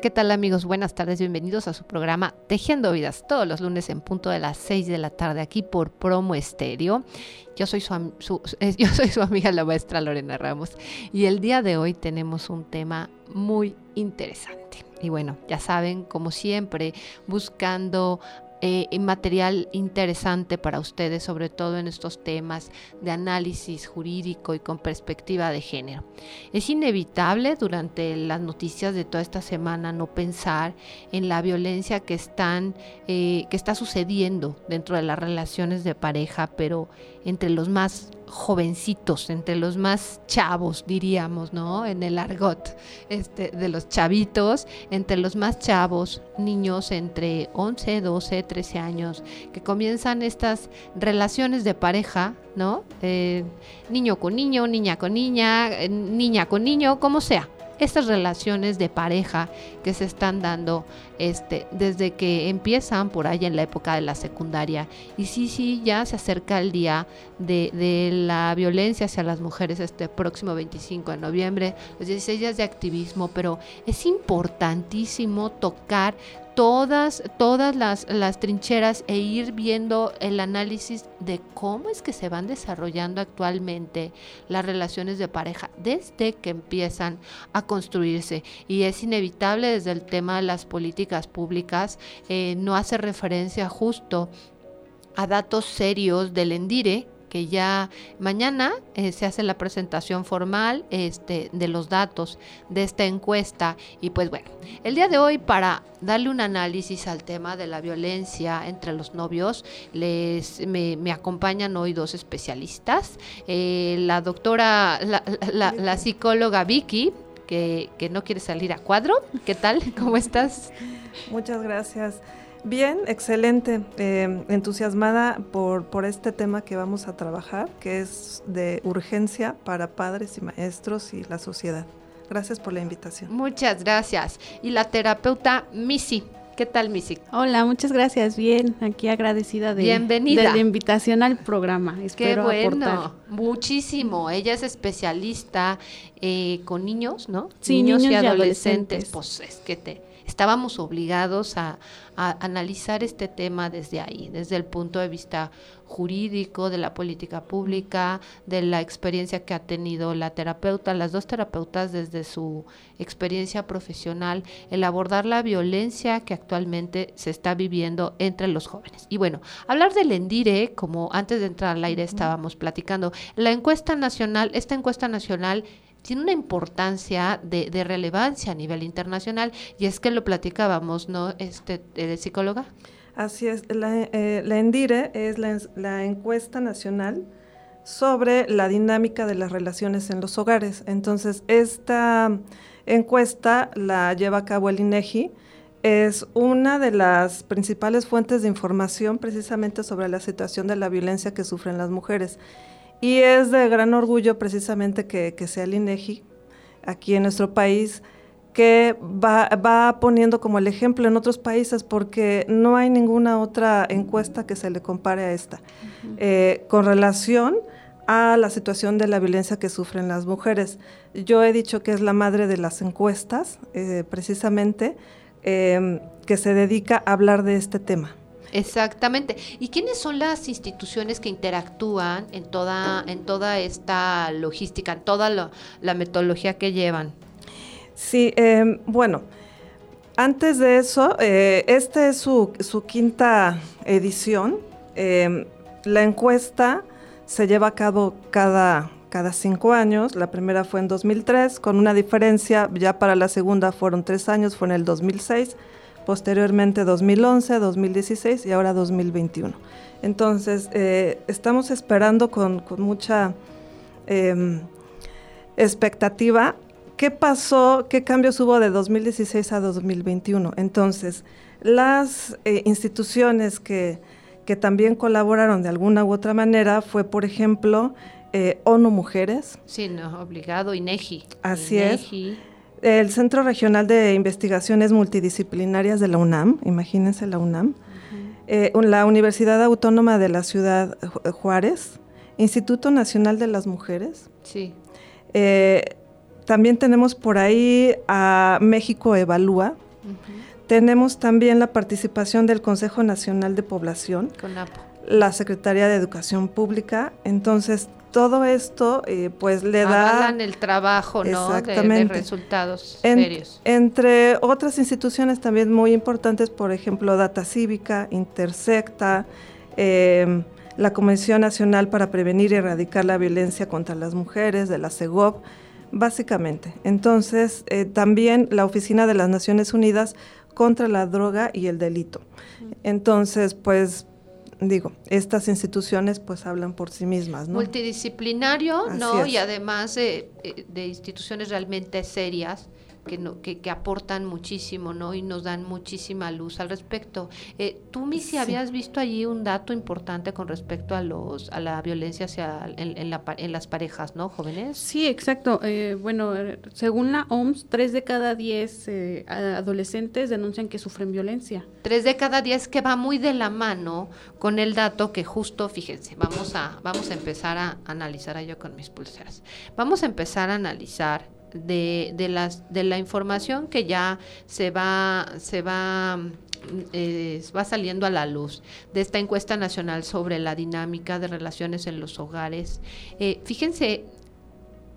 ¿Qué tal amigos? Buenas tardes, bienvenidos a su programa Tejiendo Vidas, todos los lunes en punto de las 6 de la tarde aquí por Promo Estéreo. Yo soy su, yo soy su amiga la maestra Lorena Ramos y el día de hoy tenemos un tema muy interesante. Y bueno, ya saben, como siempre, buscando eh, material interesante para ustedes, sobre todo en estos temas de análisis jurídico y con perspectiva de género. Es inevitable durante las noticias de toda esta semana no pensar en la violencia que, están, eh, que está sucediendo dentro de las relaciones de pareja, pero entre los más jovencitos, entre los más chavos, diríamos, ¿no? En el argot este, de los chavitos, entre los más chavos, niños entre 11, 12, 13 años, que comienzan estas relaciones de pareja, ¿no? Eh, niño con niño, niña con niña, eh, niña con niño, como sea estas relaciones de pareja que se están dando este, desde que empiezan por ahí en la época de la secundaria. Y sí, sí, ya se acerca el día de, de la violencia hacia las mujeres este próximo 25 de noviembre, los 16 días de activismo, pero es importantísimo tocar todas, todas las, las, trincheras e ir viendo el análisis de cómo es que se van desarrollando actualmente las relaciones de pareja desde que empiezan a construirse. Y es inevitable desde el tema de las políticas públicas, eh, no hace referencia justo a datos serios del ENDIRE, que ya mañana eh, se hace la presentación formal este, de los datos de esta encuesta. Y pues bueno, el día de hoy para darle un análisis al tema de la violencia entre los novios, les, me, acompañan hoy dos especialistas. Eh, la doctora, la, la, psicóloga Vicky, que, que no quiere salir a cuadro. ¿Qué tal? ¿Cómo estás? Muchas gracias. Bien, excelente. Eh, entusiasmada por, por este tema que vamos a trabajar, que es de urgencia para padres y maestros y la sociedad. Gracias por la invitación. Muchas gracias. Y la terapeuta Missy. ¿Qué tal, Missy? Hola, muchas gracias. Bien, aquí agradecida de, Bienvenida. de la invitación al programa. Espero Qué bueno, muchísimo. Ella es especialista eh, con niños, ¿no? Sí, niños, y, adolescentes. Pues es que te estábamos obligados a, analizar este tema desde ahí, desde el punto de vista jurídico, de la política pública, de la experiencia que ha tenido la terapeuta, las dos terapeutas desde su experiencia profesional, el abordar la violencia que actualmente se está viviendo entre los jóvenes. Y bueno, hablar del ENDIRE, como antes de entrar al aire estábamos platicando, la encuesta nacional, esta encuesta nacional tiene una importancia de, relevancia a nivel internacional y es que lo platicábamos, ¿no, este, de psicóloga? Así es, la, eh, ENDIRE es la, encuesta nacional sobre la dinámica de las relaciones en los hogares. Entonces, esta encuesta la lleva a cabo el INEGI, es una de las principales fuentes de información precisamente sobre la situación de la violencia que sufren las mujeres. Y es de gran orgullo precisamente que, sea el INEGI aquí en nuestro país que va, poniendo como el ejemplo en otros países porque no hay ninguna otra encuesta que se le compare a esta. Eh, con relación a la situación de la violencia que sufren las mujeres. Yo he dicho que es la madre de las encuestas, eh, precisamente, eh, que se dedica a hablar de este tema. Exactamente. ¿Y quiénes son las instituciones que interactúan en toda, en toda esta logística, en toda la metodología que llevan? Sí, em, bueno, antes de eso, eh, esta es su, quinta edición. Em, la encuesta se lleva a cabo cada, cada cinco años. La primera fue en 2003, con una diferencia, ya para la segunda fueron tres años, fue en el 2006 posteriormente 2011, 2016 y ahora 2021. Entonces, eh, estamos esperando con, mucha em, expectativa. ¿Qué pasó? ¿Qué cambios hubo de 2016 a 2021? Entonces, las eh, instituciones que, que, también colaboraron de alguna u otra manera fue, por ejemplo, eh, ONU Mujeres. Sí, no, obligado, INEGI. Así INEGI. es. El Centro Regional de Investigaciones Multidisciplinarias de la UNAM, imagínense la UNAM. Eh, la Universidad Autónoma de la Ciudad Juárez, Instituto Nacional de las Mujeres. Sí. también tenemos por ahí a México Evalúa. Tenemos también la participación del Consejo Nacional de Población, la Secretaría de Educación Pública. Entonces, todo esto eh, pues le da... el trabajo, ¿no? De, resultados serios. Entre otras instituciones también muy importantes, por ejemplo, Data Cívica, Intersecta, em, la Comisión Nacional para Prevenir y Erradicar la Violencia contra las Mujeres, de la CEGOP, básicamente. Entonces, eh, también la Oficina de las Naciones Unidas contra la droga y el delito. Entonces, pues digo, estas instituciones pues hablan por sí mismas, ¿no? Multidisciplinario, ¿no? Y además de, eh, de instituciones realmente serias que, no, que, aportan muchísimo, ¿no? Y nos dan muchísima luz al respecto. Eh, tú, Missy, habías visto allí un dato importante con respecto a los a la violencia hacia en, la, en las parejas, ¿no? Jóvenes. Sí, exacto. Eh, bueno, según la OMS, tres de cada diez eh, adolescentes denuncian que sufren violencia. Tres de cada diez que va muy de la mano con el dato que justo, fíjense, vamos a, vamos a empezar a analizar yo con mis pulseras. Vamos a empezar a analizar de, de, las, de la información que ya se va, se va, eh, va saliendo a la luz de esta encuesta nacional sobre la dinámica de relaciones en los hogares. Eh, fíjense,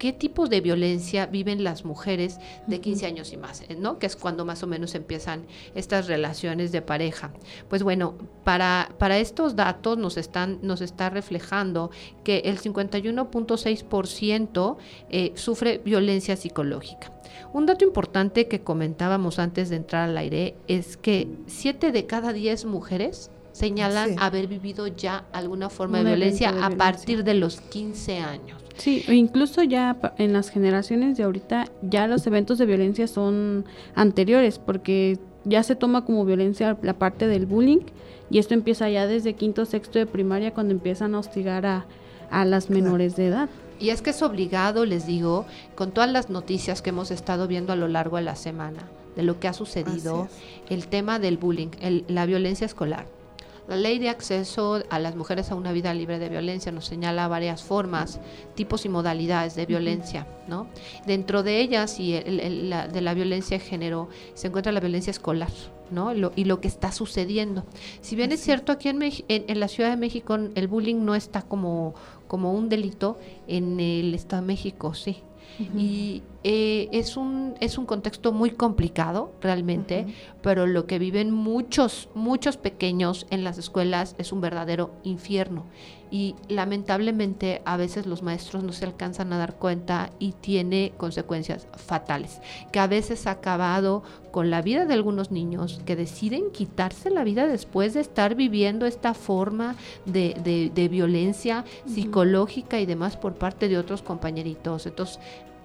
qué tipo de violencia viven las mujeres de 15 años y más, eh, ¿no? Que es cuando más o menos empiezan estas relaciones de pareja. Pues bueno, para, para estos datos nos, están, nos está reflejando que el 51.6% eh, sufre violencia psicológica. Un dato importante que comentábamos antes de entrar al aire es que 7 de cada 10 mujeres señalan haber vivido ya alguna forma de violencia, a partir de los 15 años. Sí, incluso ya en las generaciones de ahorita ya los eventos de violencia son anteriores porque ya se toma como violencia la parte del bullying y esto empieza ya desde quinto, sexto de primaria cuando empiezan a hostigar a, las menores de edad. Y es que es obligado, les digo, con todas las noticias que hemos estado viendo a lo largo de la semana, de lo que ha sucedido, el tema del bullying, la violencia escolar la ley de acceso a las mujeres a una vida libre de violencia nos señala varias formas, tipos y modalidades de violencia, ¿no? Dentro de ellas y de la violencia de género se encuentra la violencia escolar, ¿no? y lo que está sucediendo. Si bien es cierto, aquí en, en, la Ciudad de México el bullying no está como, como un delito, en el Estado de México sí. Y eh, es, un, es un contexto muy complicado realmente, pero lo que viven muchos, muchos pequeños en las escuelas es un verdadero infierno. Y lamentablemente a veces los maestros no se alcanzan a dar cuenta y tiene consecuencias fatales, que a veces ha acabado con la vida de algunos niños que deciden quitarse la vida después de estar viviendo esta forma de, de, violencia psicológica y demás por parte de otros compañeritos. Entonces,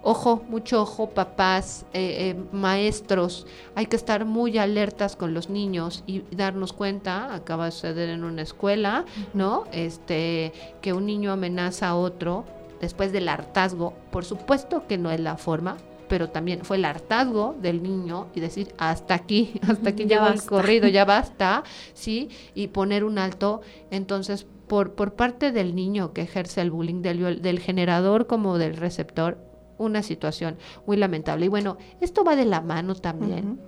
Ojo, mucho ojo, papás, eh, eh, maestros, hay que estar muy alertas con los niños y darnos cuenta, acaba de suceder en una escuela, ¿no? Este, que un niño amenaza a otro después del hartazgo, por supuesto que no es la forma, pero también fue el hartazgo del niño y decir hasta aquí, hasta aquí ya va el corrido, ya basta, ¿sí? Y poner un alto. Entonces, por, por parte del niño que ejerce el bullying, del, del generador como del receptor, una situación muy lamentable. Y bueno, esto va de la mano también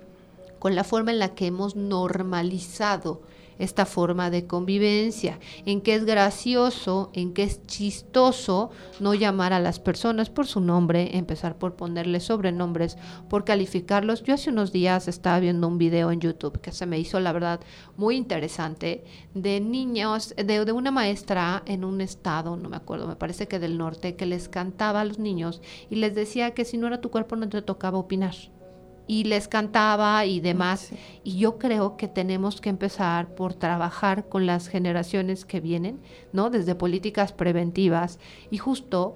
con la forma en la que hemos normalizado esta forma de convivencia, en que es gracioso, en que es chistoso no llamar a las personas por su nombre, empezar por ponerles sobrenombres, por calificarlos. Yo hace unos días estaba viendo un video en YouTube que se me hizo, la verdad, muy interesante, de niños, de, de una maestra en un estado, no me acuerdo, me parece que del norte, que les cantaba a los niños y les decía que si no era tu cuerpo no te tocaba opinar y les cantaba y demás. Y yo creo que tenemos que empezar por trabajar con las generaciones que vienen, ¿no? Desde políticas preventivas y justo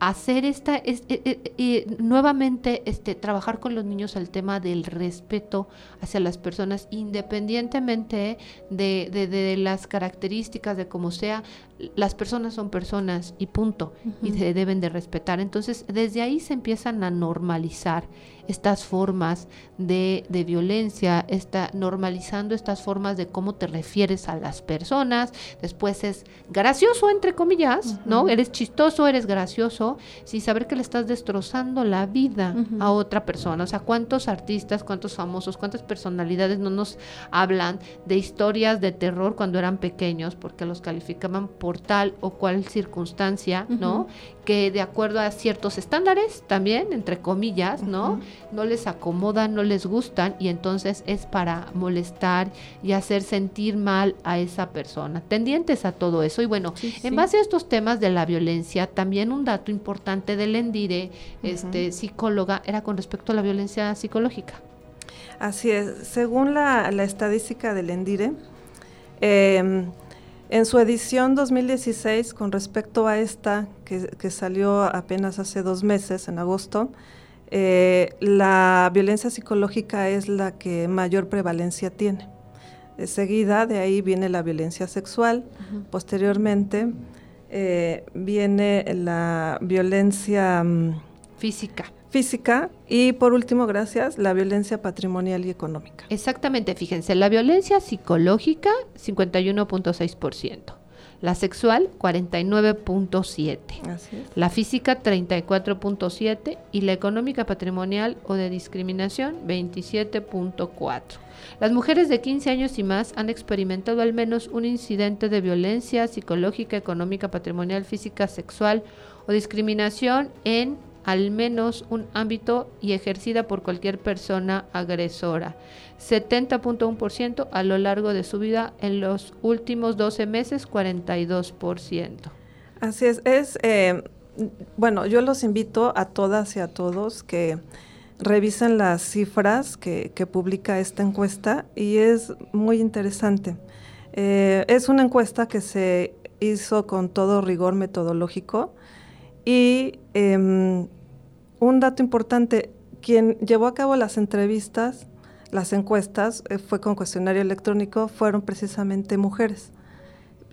hacer esta, es, eh, eh, eh, nuevamente este, trabajar con los niños el tema del respeto hacia las personas, independientemente de, de, de las características, de cómo sea, las personas son personas y punto, y se deben de respetar. Entonces, desde ahí se empiezan a normalizar estas formas de, de, violencia, está normalizando estas formas de cómo te refieres a las personas. Después es gracioso, entre comillas, ¿no? Eres chistoso, eres gracioso, sin saber que le estás destrozando la vida a otra persona. O sea, ¿cuántos artistas, cuántos famosos, cuántas personalidades no nos hablan de historias de terror cuando eran pequeños porque los calificaban por tal o cual circunstancia, ¿no? Que de acuerdo a ciertos estándares también, entre comillas, ¿no? no les acomodan, no les gustan y entonces es para molestar y hacer sentir mal a esa persona. Tendientes a todo eso. Y bueno, en base a estos temas de la violencia, también un dato importante del Endire, este, psicóloga, era con respecto a la violencia psicológica. Así es. Según la, estadística del Endire, em, en su edición 2016, con respecto a esta, que, que, salió apenas hace dos meses, en agosto, eh, la violencia psicológica es la que mayor prevalencia tiene. De seguida, de ahí viene la violencia sexual. Posteriormente, eh, viene la violencia mm, física. Física y por último, gracias, la violencia patrimonial y económica. Exactamente, fíjense, la violencia psicológica 51.6% la sexual 49.7, la física 34.7 y la económica patrimonial o de discriminación 27.4. Las mujeres de 15 años y más han experimentado al menos un incidente de violencia psicológica, económica, patrimonial, física, sexual o discriminación en al menos un ámbito y ejercida por cualquier persona agresora. 70.1% a lo largo de su vida, en los últimos 12 meses 42%. Así es, es eh, bueno, yo los invito a todas y a todos que revisen las cifras que, publica esta encuesta y es muy interesante. Eh, es una encuesta que se hizo con todo rigor metodológico y em, un dato importante, quien llevó a cabo las entrevistas, las encuestas, eh, fue con cuestionario electrónico, fueron precisamente mujeres.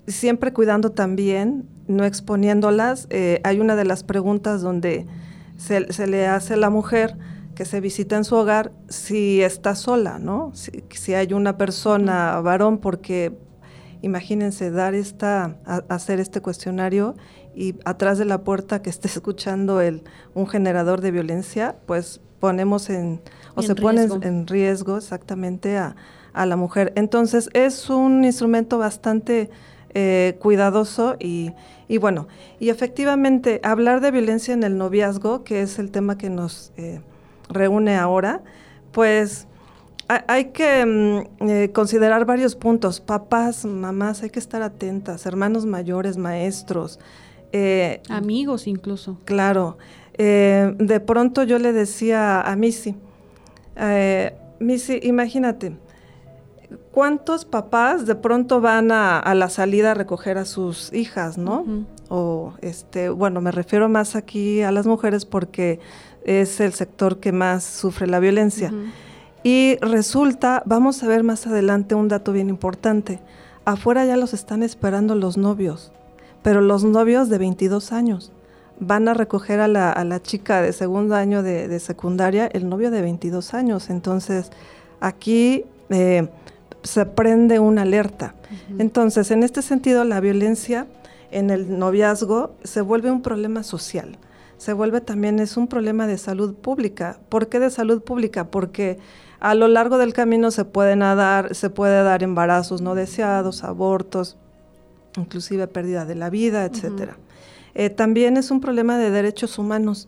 Siempre cuidando también, no exponiéndolas. Eh, hay una de las preguntas donde se, le hace a la mujer que se visita en su hogar si está sola, ¿no? Si, hay una persona, varón, porque imagínense dar esta, hacer este cuestionario y atrás de la puerta que esté escuchando el, un generador de violencia, pues ponemos en, o se pone en riesgo exactamente a, a, la mujer. Entonces es un instrumento bastante eh, cuidadoso y, y, bueno, y efectivamente hablar de violencia en el noviazgo, que es el tema que nos eh, reúne ahora, pues hay que mm, eh, considerar varios puntos. Papás, mamás, hay que estar atentas, hermanos mayores, maestros, eh, Amigos incluso. Claro. Eh, de pronto yo le decía a Missy, eh, Missy, imagínate, ¿cuántos papás de pronto van a, la salida a recoger a sus hijas, no? O, este, bueno, me refiero más aquí a las mujeres porque es el sector que más sufre la violencia. Y resulta, vamos a ver más adelante un dato bien importante, afuera ya los están esperando los novios pero los novios de 22 años van a recoger a la, chica de segundo año de, secundaria, el novio de 22 años. Entonces, aquí eh, se prende una alerta. Entonces, en este sentido, la violencia en el noviazgo se vuelve un problema social. Se vuelve también, es un problema de salud pública. ¿Por qué de salud pública? Porque a lo largo del camino se pueden dar, se puede dar embarazos no deseados, abortos, inclusive pérdida de la vida, etcétera. Eh, también es un problema de derechos humanos.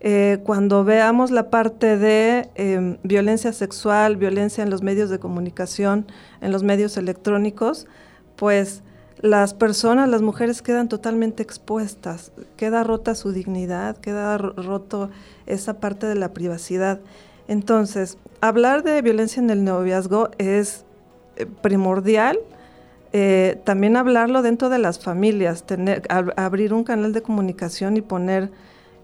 Eh, cuando veamos la parte de em, violencia sexual, violencia en los medios de comunicación, en los medios electrónicos, pues las personas, las mujeres quedan totalmente expuestas, queda rota su dignidad, queda roto esa parte de la privacidad. Entonces, hablar de violencia en el noviazgo es eh, primordial eh, también hablarlo dentro de las familias, tener, abrir un canal de comunicación y poner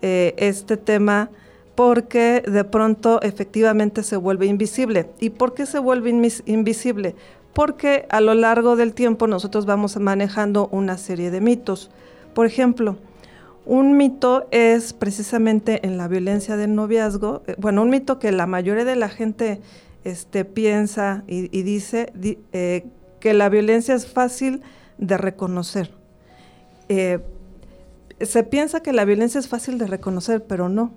eh, este tema porque de pronto efectivamente se vuelve invisible. ¿Y por qué se vuelve invisible? Porque a lo largo del tiempo nosotros vamos manejando una serie de mitos. Por ejemplo, un mito es precisamente en la violencia del noviazgo, eh, bueno, un mito que la mayoría de la gente este, piensa y, dice que la violencia es fácil de reconocer. Eh, se piensa que la violencia es fácil de reconocer, pero no.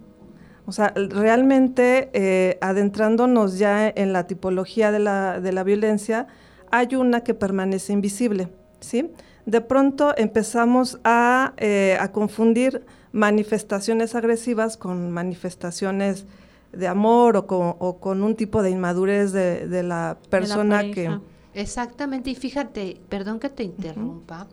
O sea, realmente adentrándonos ya en la tipología de la, de la violencia, hay una que permanece invisible, ¿sí? de pronto empezamos a, eh, confundir manifestaciones agresivas con manifestaciones de amor o con, un tipo de inmadurez de, la persona que... Exactamente, y fíjate, perdón que te interrumpa,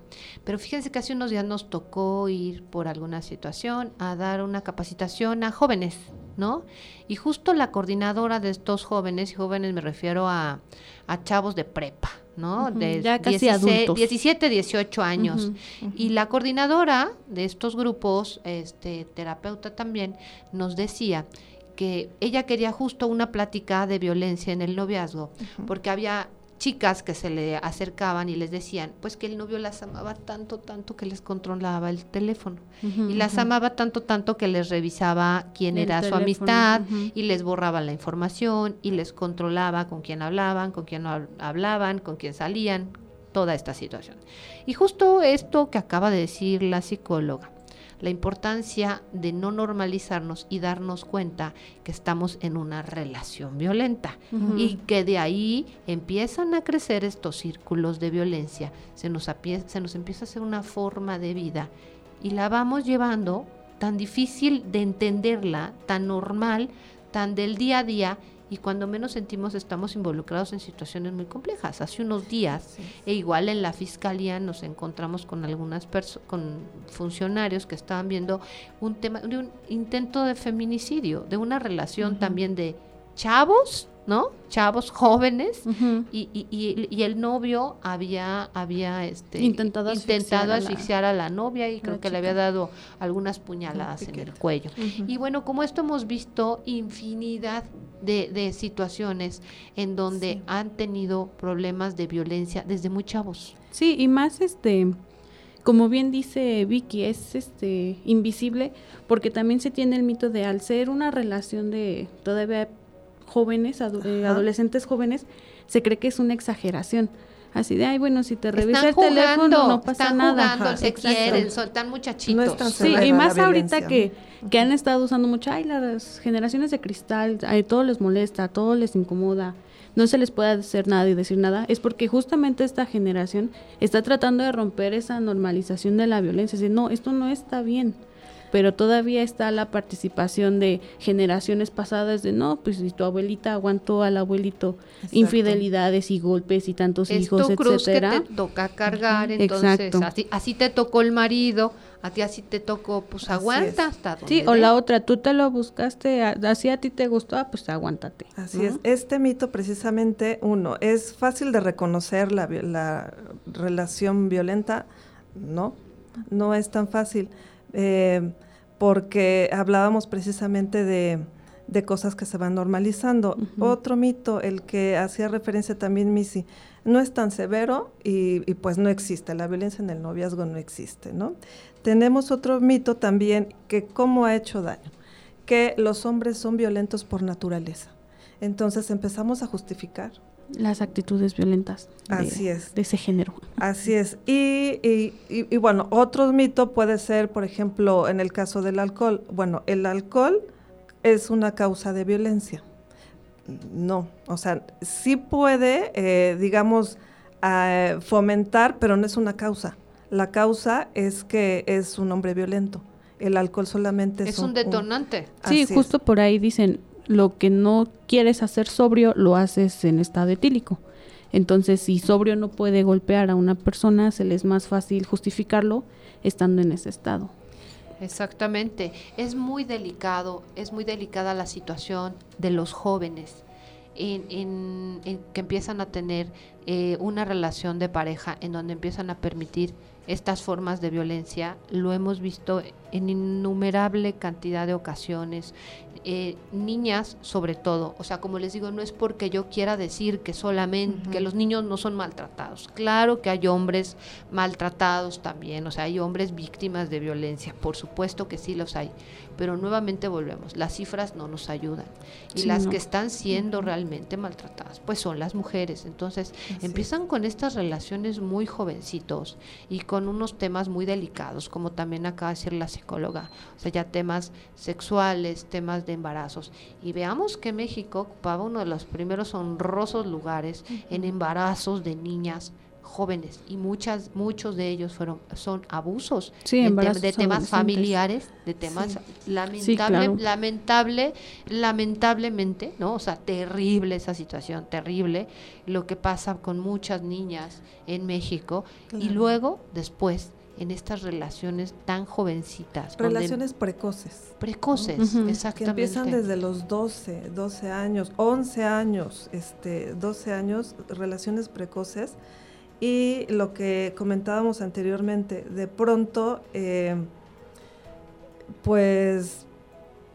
pero fíjense que hace unos días nos tocó ir por alguna situación a dar una capacitación a jóvenes, ¿no? Y justo la coordinadora de estos jóvenes, y jóvenes me refiero a, a chavos de prepa, ¿no? De ya casi 16, 17, 18 años. Y la coordinadora de estos grupos, este, terapeuta también, nos decía que ella quería justo una plática de violencia en el noviazgo, porque había chicas que se le acercaban y les decían, pues que el novio las amaba tanto, tanto que les controlaba el teléfono. y las amaba tanto, tanto que les revisaba quién era su amistad y les borraba la información y les controlaba con quién hablaban, con quién no hablaban, con quién salían, toda esta situación. Y justo esto que acaba de decir la psicóloga, la importancia de no normalizarnos y darnos cuenta que estamos en una relación violenta y que de ahí empiezan a crecer estos círculos de violencia, se nos, se nos empieza a hacer una forma de vida y la vamos llevando tan difícil de entenderla, tan normal, tan del día a día y cuando menos sentimos estamos involucrados en situaciones muy complejas. Hace unos días, e igual en la fiscalía nos encontramos con algunas con funcionarios que estaban viendo un tema de un intento de feminicidio, de una relación también de chavos ¿no? Chavos jóvenes y, y, y, el novio había, había este, intentado, asfixiar, a, la, novia y creo que le había dado algunas puñaladas en el cuello. Y bueno, como esto hemos visto infinidad de, de situaciones en donde han tenido problemas de violencia desde muy chavos. Sí, y más este como bien dice Vicky, es este invisible porque también se tiene el mito de al ser una relación de todavía jóvenes, eh, adolescentes jóvenes, se cree que es una exageración. Así de, ay, bueno, si te revisa el teléfono no pasa están nada. Jugando, se quieren, soltan muchachitos. sí, y más ahorita que, que han estado usando mucho, ay, las generaciones de cristal, a todo les molesta, a todo les incomoda, no se les puede hacer nada y decir nada, es porque justamente esta generación está tratando de romper esa normalización de la violencia, es decir, no, esto no está bien pero todavía está la participación de generaciones pasadas de no, pues si tu abuelita aguantó al abuelito infidelidades y golpes y tantos hijos, tu cruz que te toca cargar, entonces así, así te tocó el marido, a ti así te tocó, pues aguanta hasta donde Sí, o la otra, tú te lo buscaste, así a ti te gustó, ah, pues aguántate. Así es, este mito precisamente, uno, es fácil de reconocer la, la relación violenta, no, no es tan fácil. Eh, porque hablábamos precisamente de, cosas que se van normalizando. Otro mito, el que hacía referencia también Missy, no es tan severo y, pues no existe, la violencia en el noviazgo no existe, ¿no? Tenemos otro mito también que cómo ha hecho daño, que los hombres son violentos por naturaleza. Entonces empezamos a justificar las actitudes violentas de, Así es. de ese género. Así es. Y, y, y, bueno, otro mito puede ser, por ejemplo, en el caso del alcohol. Bueno, el alcohol es una causa de violencia. No, o sea, sí puede, eh, digamos, fomentar, pero no es una causa. La causa es que es un hombre violento. El alcohol solamente es, es un, detonante. sí, justo por ahí dicen, lo que no quieres hacer sobrio lo haces en estado etílico. Entonces, si sobrio no puede golpear a una persona, se le es más fácil justificarlo estando en ese estado. Exactamente. Es muy delicado, es muy delicada la situación de los jóvenes en, que empiezan a tener eh, una relación de pareja en donde empiezan a permitir estas formas de violencia, lo hemos visto en innumerable cantidad de ocasiones, eh, niñas sobre todo, o sea, como les digo, no es porque yo quiera decir que solamente, que los niños no son maltratados, claro que hay hombres maltratados también, o sea, hay hombres víctimas de violencia, por supuesto que sí los hay, pero nuevamente volvemos, las cifras no nos ayudan. Y las que están siendo realmente maltratadas, pues son las mujeres, entonces empiezan con estas relaciones muy jovencitos y con unos temas muy delicados, como también acaba de decir la psicóloga, o sea, ya temas sexuales, temas de embarazos. Y veamos que México ocupaba uno de los primeros honrosos lugares en embarazos de niñas jóvenes. Y muchas muchos de ellos fueron son abusos de, temas familiares de temas lamentable lamentable lamentablemente no o sea terrible esa situación terrible lo que pasa con muchas niñas en México. Y luego después en estas relaciones tan jovencitas. Relaciones precoces. Precoces, exactamente. Que empiezan desde los 12, 12 años, 11 años, este, 12 años, relaciones precoces. Y lo que comentábamos anteriormente, de pronto, eh, pues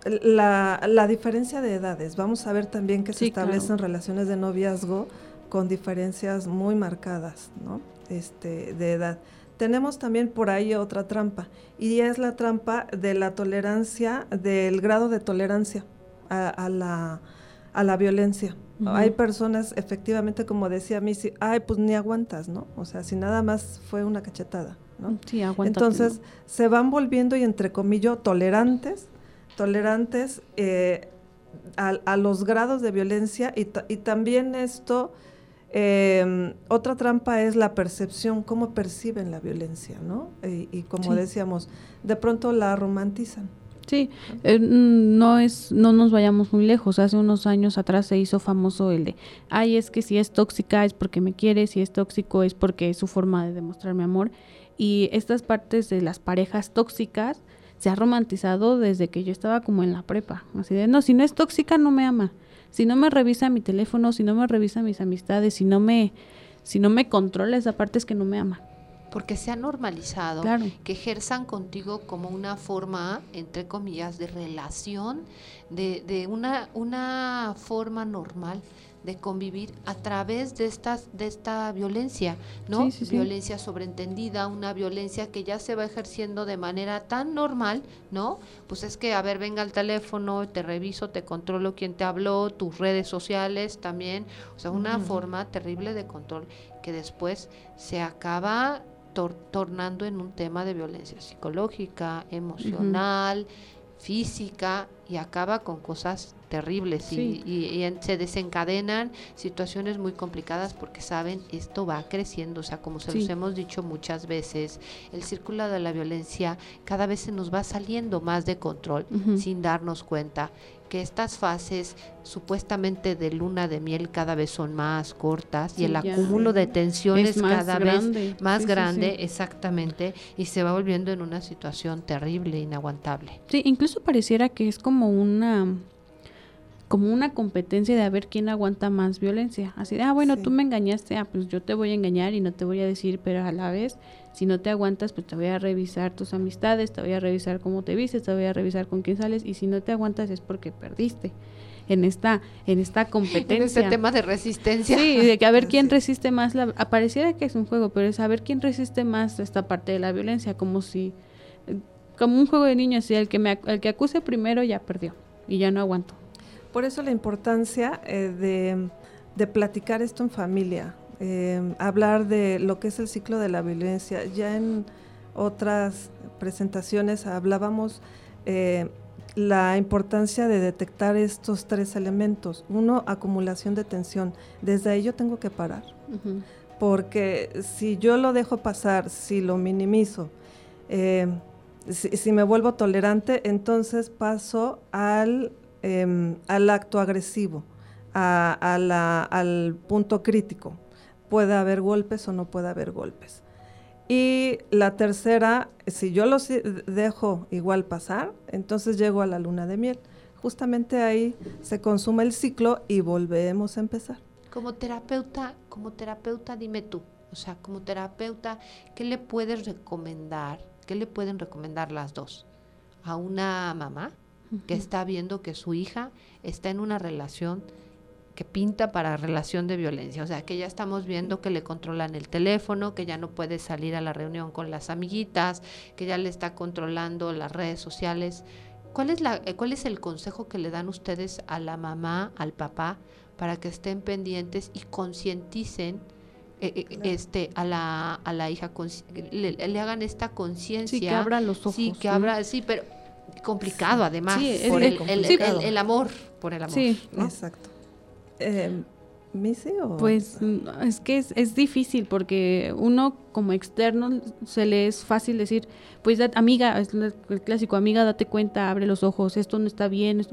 la, diferencia de edades. Vamos a ver también que se establecen relaciones de noviazgo con diferencias muy marcadas, ¿no? Este, de edad tenemos también por ahí otra trampa, y es la trampa de la tolerancia, del grado de tolerancia a, la, a la, violencia. Hay personas, efectivamente, como decía Missy, ay, pues ni aguantas, ¿no? O sea, si nada más fue una cachetada, ¿no? Sí, Entonces, se van volviendo, y entre comillas, tolerantes, tolerantes eh, a, los grados de violencia, y, y también esto Em, otra trampa es la percepción, cómo perciben la violencia, ¿no? Y, como decíamos, de pronto la romantizan. Sí, eh, no es, no nos vayamos muy lejos. Hace unos años atrás se hizo famoso el de, ay, es que si es tóxica es porque me quiere, si es tóxico es porque es su forma de demostrar mi amor. Y estas partes de las parejas tóxicas se ha romantizado desde que yo estaba como en la prepa. Así de, no, si no es tóxica no me ama si no me revisa mi teléfono, si no me revisa mis amistades, si no me, si no me controla esa parte es que no me ama. Porque se ha normalizado que ejerzan contigo como una forma, entre comillas, de relación, de, de una, una forma normal de convivir a través de estas de esta violencia, ¿no? Violencia sobreentendida, una violencia que ya se va ejerciendo de manera tan normal, ¿no? Pues es que a ver, venga al teléfono, te reviso, te controlo quién te habló, tus redes sociales también, o sea, una forma terrible de control que después se acaba tornando en un tema de violencia psicológica, emocional, física y acaba con cosas terribles y, se desencadenan situaciones muy complicadas porque saben esto va creciendo, o sea, como se los hemos dicho muchas veces, el círculo de la violencia cada vez se nos va saliendo más de control sin darnos cuenta que estas fases supuestamente de luna de miel cada vez son más cortas y el acúmulo de tensiones cada vez más grande, exactamente, y se va volviendo en una situación terrible, inaguantable. Sí, incluso pareciera que es como una como una competencia de a ver quién aguanta más violencia. Así de, ah, bueno, tú me engañaste, ah, pues yo te voy a engañar y no te voy a decir, pero a la vez, si no te aguantas, pues te voy a revisar tus amistades, te voy a revisar cómo te vistes, te voy a revisar con quién sales y si no te aguantas es porque perdiste en esta en esta competencia. En este tema de resistencia. Sí, de que a ver quién resiste más la apareciera que es un juego, pero es a ver quién resiste más esta parte de la violencia, como si como un juego de niños, y el que me el que acuse primero ya perdió y ya no aguanto. Por eso la importancia eh, de, platicar esto en familia, eh, hablar de lo que es el ciclo de la violencia. Ya en otras presentaciones hablábamos eh, la importancia de detectar estos tres elementos. Uno, acumulación de tensión. Desde ahí yo tengo que parar. Porque si yo lo dejo pasar, si lo minimizo, si, me vuelvo tolerante, entonces paso al Em, al acto agresivo, al punto crítico. Puede haber golpes o no puede haber golpes. Y la tercera, si yo los dejo igual pasar, entonces llego a la luna de miel. Justamente ahí se consuma el ciclo y volvemos a empezar. Como terapeuta, como terapeuta, dime tú, o sea, como terapeuta, ¿qué le puedes recomendar? ¿Qué le pueden recomendar las dos? A una mamá que está viendo que su hija está en una relación que pinta para relación de violencia, o sea, que ya estamos viendo que le controlan el teléfono, que ya no puede salir a la reunión con las amiguitas, que ya le está controlando las redes sociales. ¿Cuál es, la, eh, ¿Cuál es el consejo que le dan ustedes a la mamá, al papá, para que estén pendientes y concienticen eh, eh, este a la, a la hija, le, hagan esta conciencia? Sí, que abra los ojos. Sí, que abra, sí, pero complicado además, por el, el, amor, por el amor. Sí, exacto. Eh, ¿Missy o...? Pues es que es, es, difícil porque uno como externo se le es fácil decir, pues amiga, es el clásico, amiga, date cuenta, abre los ojos, esto no está bien,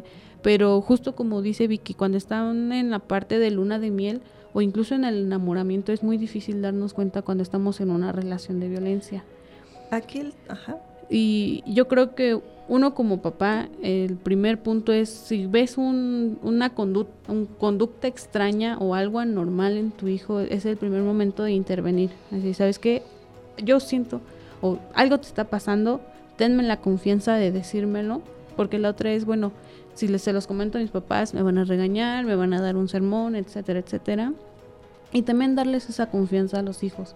pero justo como dice Vicky, cuando están en la parte de luna de miel o incluso en el enamoramiento es muy difícil darnos cuenta cuando estamos en una relación de violencia. Aquí, ajá. Y yo creo que uno como papá, el primer punto es si ves un, una conducta, un conducta extraña o algo anormal en tu hijo, es el primer momento de intervenir. Así, ¿sabes qué? Yo siento, o algo te está pasando, tenme la confianza de decírmelo, porque la otra es, bueno, si les, se los comento a mis papás, me van a regañar, me van a dar un sermón, etcétera, etcétera. Y también darles esa confianza a los hijos.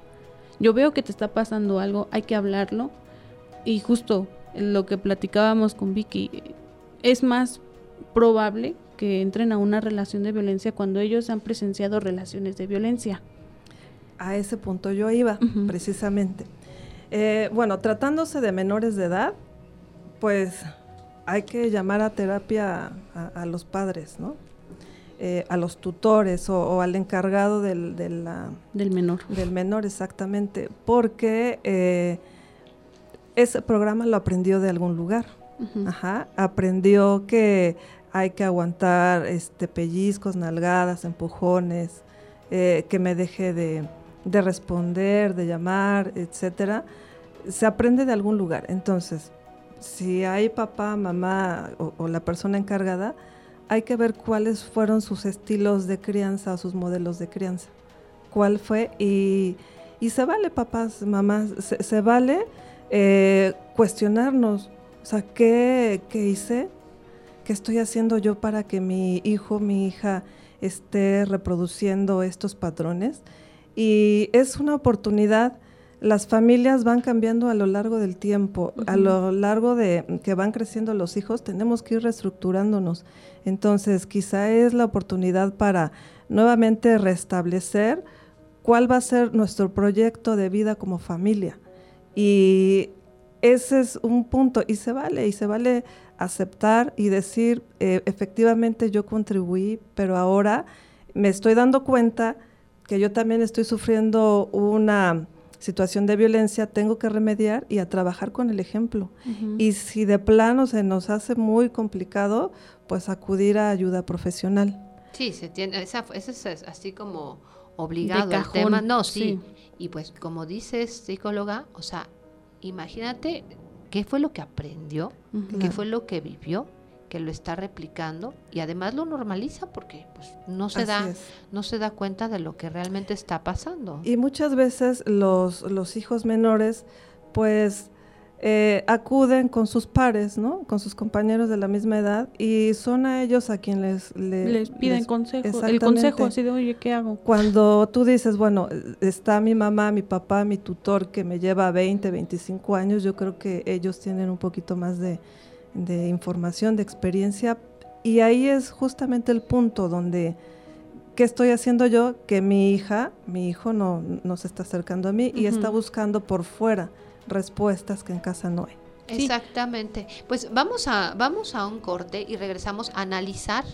Yo veo que te está pasando algo, hay que hablarlo. Y justo lo que platicábamos con Vicky, es más probable que entren a una relación de violencia cuando ellos han presenciado relaciones de violencia. A ese punto yo iba, precisamente. Eh, bueno, tratándose de menores de edad, pues hay que llamar a terapia a, los padres, ¿no? Eh, a los tutores o, al encargado del, del menor. Del menor, exactamente, porque eh, ese programa lo aprendió de algún lugar. Ajá, aprendió que hay que aguantar este pellizcos, nalgadas, empujones, eh, que me deje de, responder, de llamar, etcétera. Se aprende de algún lugar. Entonces, si hay papá, mamá o, la persona encargada, hay que ver cuáles fueron sus estilos de crianza o sus modelos de crianza. ¿Cuál fue? Y, se vale, papás, mamás, se vale eh, cuestionarnos, o sea, ¿qué, hice? ¿Qué estoy haciendo yo para que mi hijo, mi hija esté reproduciendo estos patrones? Y es una oportunidad las familias van cambiando a lo largo del tiempo, a lo largo de que van creciendo los hijos, tenemos que ir reestructurándonos. Entonces, quizá es la oportunidad para nuevamente restablecer cuál va a ser nuestro proyecto de vida como familia. Y ese es un punto, y se vale, y se vale aceptar y decir, eh, efectivamente yo contribuí, pero ahora me estoy dando cuenta que yo también estoy sufriendo una situación de violencia, tengo que remediar y a trabajar con el ejemplo. Y si de plano se nos hace muy complicado, pues acudir a ayuda profesional. Sí, se tiene, esa, ese es así como obligado el tema. No, sí. Y pues como dices, psicóloga, o sea, imagínate qué fue lo que aprendió, qué fue lo que vivió, que lo está replicando y además lo normaliza porque pues, no se da no se da cuenta de lo que realmente está pasando. Y muchas veces los, los hijos menores pues eh, acuden con sus pares, ¿no? Con sus compañeros de la misma edad y son a ellos a quienes les, les piden consejo. El consejo así de, oye, ¿qué hago? Cuando tú dices, bueno, está mi mamá, mi papá, mi tutor que me lleva 20, 25 años, yo creo que ellos tienen un poquito más de, información, de experiencia y ahí es justamente el punto donde... ¿Qué estoy haciendo yo? Que mi hija, mi hijo no, no se está acercando a mí y está buscando por fuera respuestas que en casa no hay. Exactamente. Pues vamos a, vamos a un corte y regresamos a analizar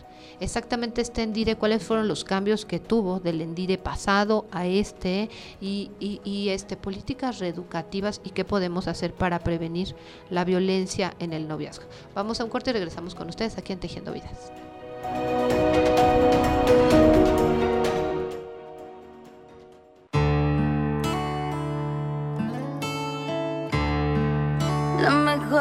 exactamente este Endire, cuáles fueron los cambios que tuvo del Endire pasado a este y, y, este políticas reeducativas y qué podemos hacer para prevenir la violencia en el noviazgo. Vamos a un corte y regresamos con ustedes aquí en Tejiendo Vidas.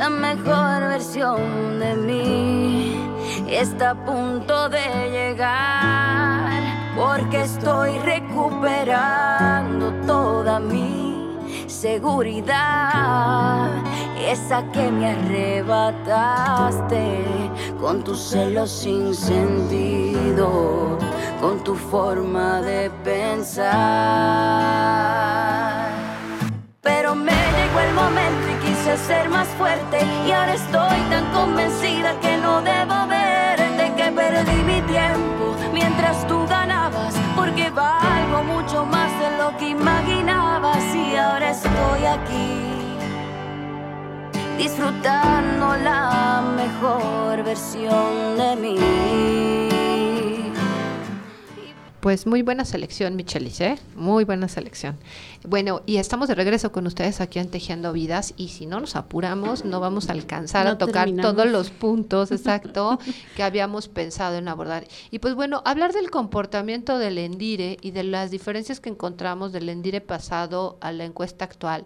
La mejor versión de mí está a punto de llegar porque estoy recuperando toda mi seguridad, esa que me arrebataste con tus celos sin sentido, con tu forma de pensar. Pero me llegó el momento y quise ser más fuerte y ahora estoy tan convencida que no debo verte, que perdí mi tiempo mientras tú ganabas, porque valgo mucho más de lo que imaginabas y ahora estoy aquí disfrutando la mejor versión de mí. Pues muy buena selección, Michelis, ¿eh? Muy buena selección. Bueno, y estamos de regreso con ustedes aquí en Tejiendo Vidas y si no nos apuramos no vamos a alcanzar a tocar todos los puntos, exacto, que habíamos pensado en abordar. Y pues bueno, hablar del comportamiento del Endire y de las diferencias que encontramos del Endire pasado a la encuesta actual,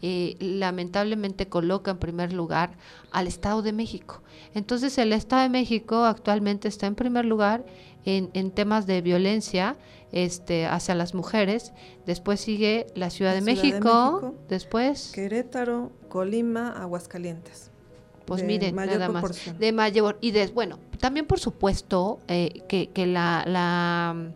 eh, lamentablemente coloca en primer lugar al Estado de México. Entonces el Estado de México actualmente está en primer lugar en, temas de violencia este, hacia las mujeres. Después sigue la Ciudad, de, México, después Querétaro, Colima, Aguascalientes. Pues miren, nada más. De mayor. Y de, bueno, también por supuesto eh, que, que la, la,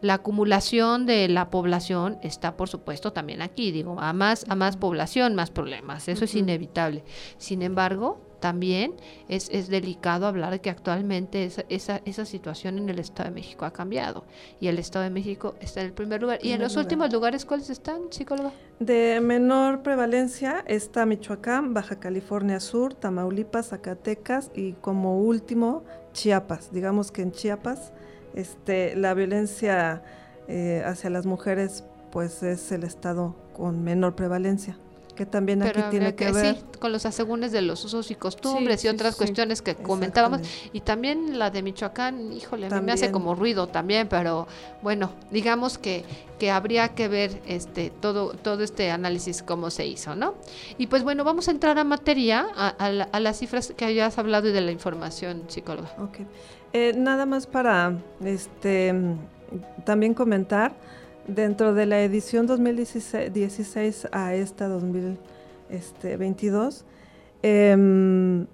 la, acumulación de la población está por supuesto también aquí. Digo, a más, a más población, más problemas. Eso es inevitable. Sin embargo, también es, es delicado hablar de que actualmente esa, esa, esa, situación en el Estado de México ha cambiado y el Estado de México está en el primer lugar. ¿Y en los últimos lugares cuáles están, psicóloga? De menor prevalencia está Michoacán, Baja California Sur, Tamaulipas, Zacatecas y como último Chiapas. Digamos que en Chiapas este, la violencia eh, hacia las mujeres pues es el estado con menor prevalencia que también aquí tiene que, ver con los asegúnes de los usos y costumbres y otras cuestiones que comentábamos y también la de Michoacán, híjole, a mí me hace como ruido también, pero bueno, digamos que que habría que ver este todo todo este análisis cómo se hizo, ¿no? Y pues bueno, vamos a entrar a materia a, las cifras que hayas hablado y de la información, psicóloga. Okay. Eh, nada más para este también comentar Dentro de la edición 2016 a esta 2022, em,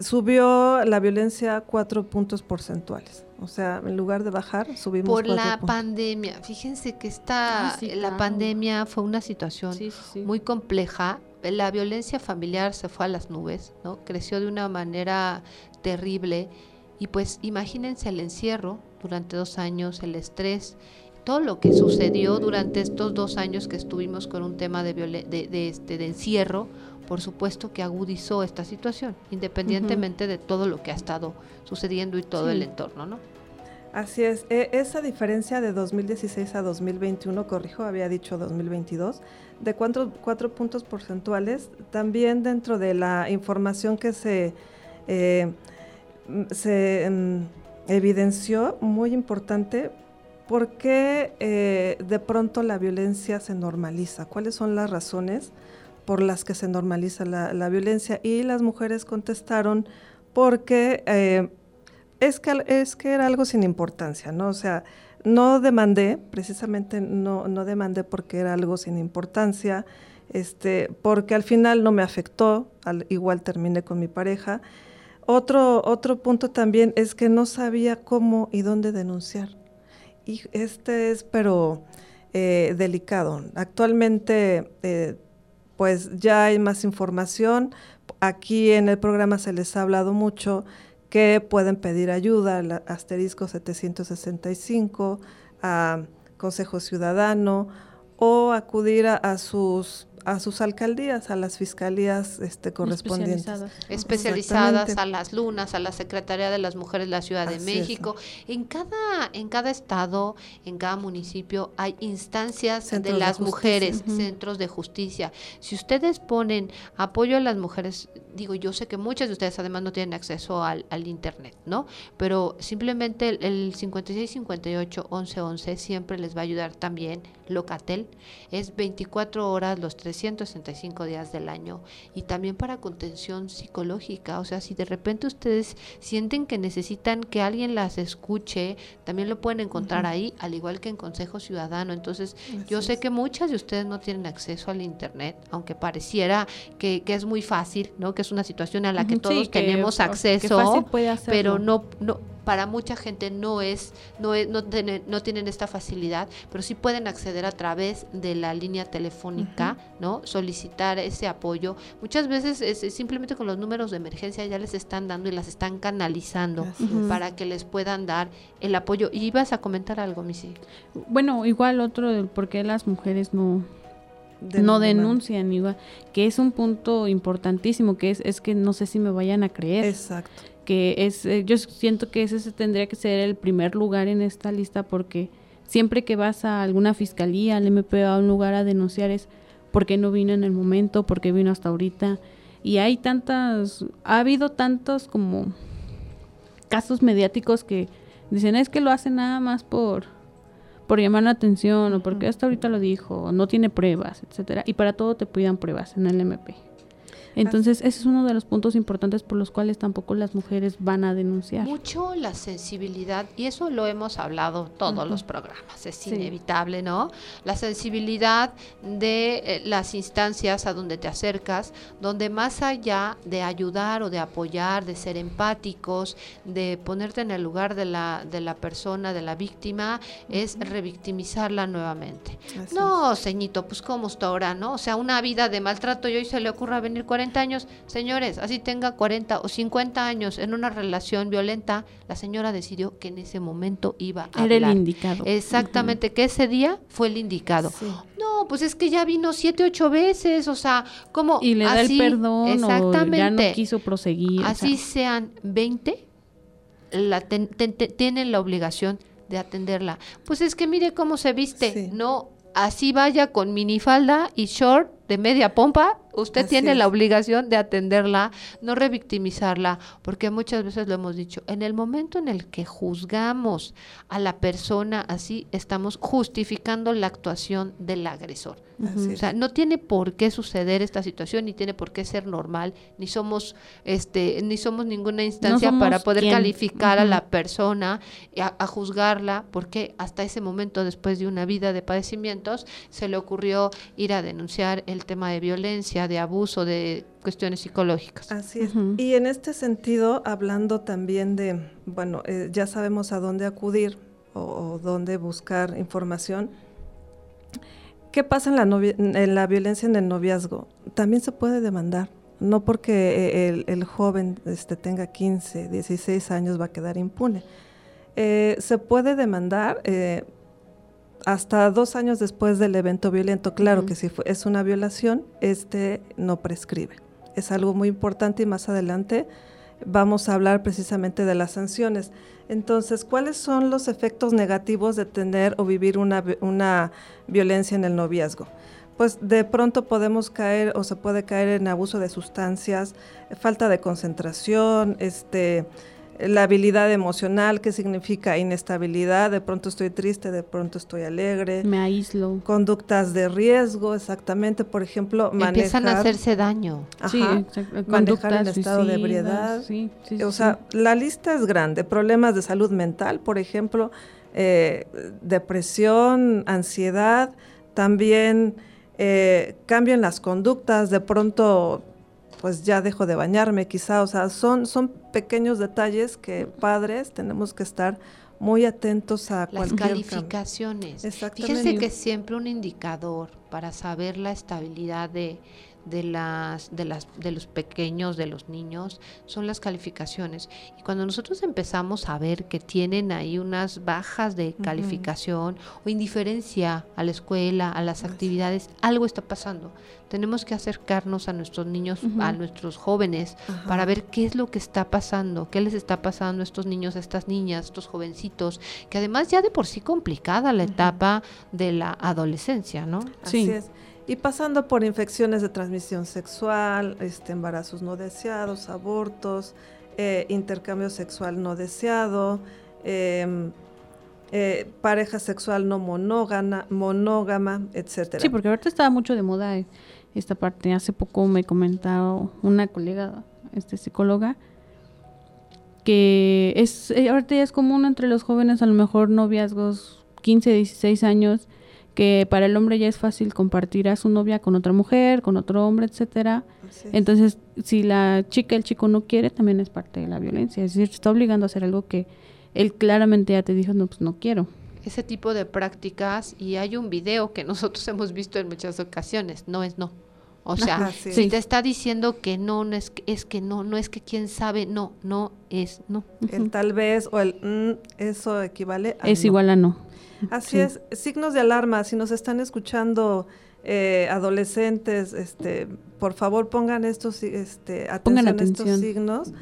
subió la violencia cuatro puntos porcentuales. O sea, en lugar de bajar, subimos Por la pandemia. Fíjense que esta, ah, la pandemia fue una situación muy compleja. La violencia familiar se fue a las nubes, ¿no? Creció de una manera terrible. Y pues imagínense el encierro durante dos años, el estrés todo lo que sucedió durante estos dos años que estuvimos con un tema de, de, este, de encierro, por supuesto que agudizó esta situación, independientemente de todo lo que ha estado sucediendo y todo el entorno, ¿no? Así es, e, esa diferencia de 2016 a 2021, corrijo, había dicho 2022, de cuatro, cuatro puntos porcentuales, también dentro de la información que se, eh, se mm, evidenció, muy importante, ¿Por qué eh, de pronto la violencia se normaliza? ¿Cuáles son las razones por las que se normaliza la, violencia? Y las mujeres contestaron porque eh, es, que, es que era algo sin importancia, ¿no? O sea, no demandé, precisamente no, no demandé porque era algo sin importancia, este, porque al final no me afectó, al, igual terminé con mi pareja. Otro, otro punto también es que no sabía cómo y dónde denunciar y este es, pero eh, delicado. Actualmente, eh, pues ya hay más información. Aquí en el programa se les ha hablado mucho que pueden pedir ayuda al asterisco 765, a Consejo Ciudadano o acudir a, sus a sus alcaldías, a las fiscalías este, correspondientes. Especializadas. a las lunas, a la Secretaría de las Mujeres de la Ciudad de Así es. México. En cada, en cada estado, en cada municipio hay instancias Centros de las mujeres, centros de justicia. Si ustedes ponen apoyo a las mujeres, digo, yo sé que muchas de ustedes además no tienen acceso al, al internet, ¿no? Pero simplemente el, el 5658 1111 siempre les va a ayudar también. Locatel es 24 horas los 365 días del año y también para contención psicológica. O sea, si de repente ustedes sienten que necesitan que alguien las escuche, también lo pueden encontrar ahí, al igual que en Consejo Ciudadano. Entonces, yo sé es. que muchas de ustedes no tienen acceso al internet, aunque pareciera que, que es muy fácil, ¿no? Que es una situación a la que todos sí, tenemos que acceso fácil puede hacerlo. pero no no para mucha gente no es no es, no, tiene- no tienen esta facilidad pero sí pueden acceder a través de la línea telefónica no solicitar ese apoyo. Muchas veces es, es simplemente con los números de emergencia ya les están dando y las están canalizando para que les puedan dar el apoyo. Y ibas a comentar algo Missy Bueno, igual otro del por qué las mujeres no, De- no de- denuncian, igual, que es un punto importantísimo, que es, es que no sé si me vayan a creer. Exacto. Que es, eh, yo siento que ese se tendría que ser el primer lugar en esta lista porque siempre que vas a alguna fiscalía, al MP a un lugar a denunciar es por qué no vino en el momento, por qué vino hasta ahorita. Y hay tantas, ha habido tantos como casos mediáticos que dicen es que lo hacen nada más por por llamar la atención o porque hasta ahorita lo dijo, o no tiene pruebas, etcétera, y para todo te pidan pruebas en el MP. Entonces, ese es uno de los puntos importantes por los cuales tampoco las mujeres van a denunciar. Mucho la sensibilidad, y eso lo hemos hablado todos los programas, es Sí. inevitable, ¿no? La sensibilidad de eh, las instancias a donde te acercas, donde más allá de ayudar o de apoyar, de ser empáticos, de ponerte en el lugar de la, de la persona, de la víctima, es revictimizarla nuevamente. Así No, ceñito, pues cómo está ahora, ¿no? O sea, una vida de maltrato y hoy se le ocurra venir 40 años. Señores, así tenga 40 o 50 años en una relación violenta, la señora decidió que en ese momento iba a Era el indicado. Exactamente, que ese día fue el indicado. Sí. No, pues es que ya vino siete, ocho veces, o sea, como Y le da así, el perdón o ya exactamente, no quiso proseguir. o así sea, sean 20, la ten- ten- ten- tienen la obligación de atenderla. Pues es que mire cómo se viste, Sí. no así vaya con minifalda y short de media pompa, usted Así tiene la obligación de atenderla, no revictimizarla, porque muchas veces lo hemos dicho, en el momento en el que juzgamos a la persona así, estamos justificando la actuación del agresor. Así O sea, no tiene por qué suceder esta situación, ni tiene por qué ser normal, ni somos, este, ni somos ninguna instancia somos para poder calificar a la persona, y a, a juzgarla, porque hasta ese momento, después de una vida de padecimientos, se le ocurrió ir a denunciar el tema de violencia, de abuso, de cuestiones psicológicas. Así es. Y en este sentido, hablando también de, bueno, eh, ya sabemos a dónde acudir o, o dónde buscar información. ¿Qué pasa en la, novi- en la violencia en el noviazgo? También se puede demandar. No porque eh, el, el joven este, tenga 15, 16 años va a quedar impune. Eh, se puede demandar eh, hasta dos años después del evento violento. Claro que si fue- es una violación, este no prescribe. Es algo muy importante y más adelante vamos a hablar precisamente de las sanciones. Entonces, ¿cuáles son los efectos negativos de tener o vivir una, una violencia en el noviazgo? Pues de pronto podemos caer o se puede caer en abuso de sustancias, falta de concentración, este, la habilidad emocional, que significa inestabilidad, de pronto estoy triste, de pronto estoy alegre, me aíslo. conductas de riesgo, exactamente, por ejemplo, Empiezan a manejar- hacerse daño. Sí, Ajá. exacto. manejar en Conductas estado de ebriedad. Sí, sí, O sí, sea, la lista es grande. Problemas de salud mental, por ejemplo, eh, depresión, ansiedad, también eh, cambio en las conductas, de pronto pues ya dejo de bañarme quizá, o sea, son, son pequeños detalles que padres tenemos que estar muy atentos a Las calificaciones. Exactamente. Fíjense que siempre un indicador para saber la estabilidad de, de las de las de los pequeños de los niños son las calificaciones. Y cuando nosotros empezamos a ver que tienen ahí unas bajas de calificación o indiferencia a la escuela a las actividades algo está pasando. Tenemos que acercarnos a nuestros niños a nuestros jóvenes para ver qué es lo que está pasando qué les está pasando a estos niños a estas niñas estos jovencitos que además ya de por sí complicada la etapa de la adolescencia no así es y pasando por infecciones de transmisión sexual, este, embarazos no deseados, abortos, eh, intercambio sexual no deseado, em, eh, pareja sexual no monógama, monógama, etcétera. Sí, porque ahorita estaba mucho de moda eh, esta parte. Hace poco me comentaba una colega, este psicóloga, que es ahorita ya es común entre los jóvenes, a lo mejor noviazgos 15, 16 años, que para el hombre ya es fácil compartir a su novia con otra mujer, con otro hombre, etcétera. Entonces, si la chica, el chico no quiere, también es parte de la violencia. Es decir, está obligando a hacer algo que él claramente ya te dijo, no, pues no quiero. Ese tipo de prácticas, y hay un video que nosotros hemos visto en muchas ocasiones, no es no. O sea, si te está diciendo que no, no es, es que no, no es que quién sabe, no, no es no. El tal vez o el mm, eso equivale a Es igual a no. Así es, signos de alarma, si nos están escuchando eh, adolescentes, este, por favor pongan estos, este, atención, a estos signos.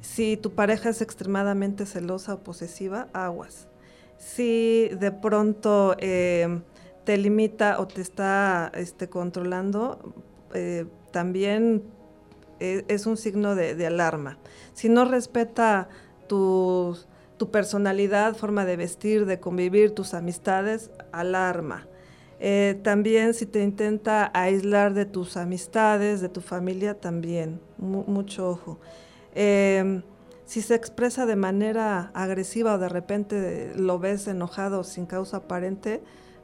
Si tu pareja es extremadamente celosa o posesiva, aguas. Si de pronto eh, te limita o te está este, controlando, eh, también es un signo de, alarma. Si no respeta tus tu personalidad, forma de vestir, de convivir, tus amistades, alarma. Eh, también si te intenta aislar de tus amistades, de tu familia, también, mucho ojo. Em, si se expresa de manera agresiva o de repente lo ves enojado sin causa aparente,